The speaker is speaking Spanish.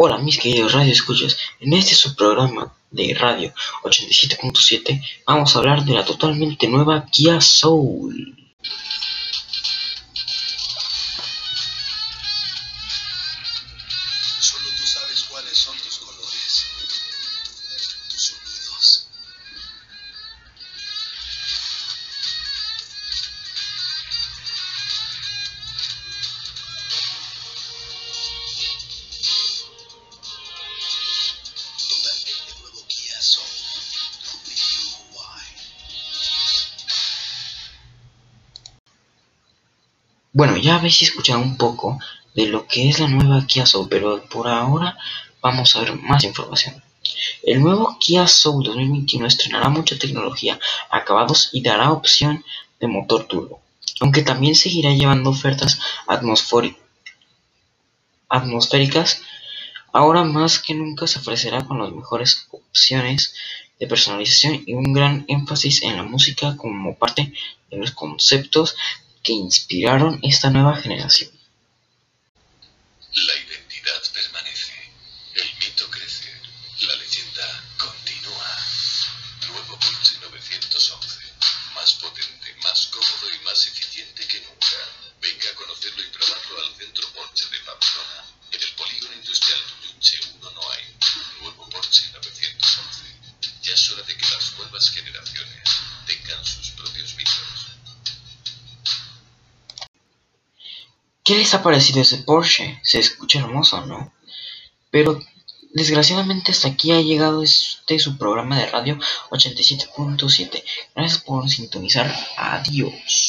Hola mis queridos radio escuchas, en este subprograma de radio 87.7 vamos a hablar de la totalmente nueva Kia Soul. Bueno, ya habéis escuchado un poco de lo que es la nueva Kia Soul, pero por ahora vamos a ver más información. El nuevo Kia Soul 2021 estrenará mucha tecnología, acabados y dará opción de motor turbo, aunque también seguirá llevando ofertas atmosféricas. Ahora más que nunca se ofrecerá con las mejores opciones de personalización y un gran énfasis en la música como parte de los conceptos que inspiraron esta nueva generación. ¿Qué les ha parecido ese Porsche? Se escucha hermoso, ¿no? Pero desgraciadamente hasta aquí ha llegado este su programa de radio 87.7. Gracias por sintonizar. Adiós.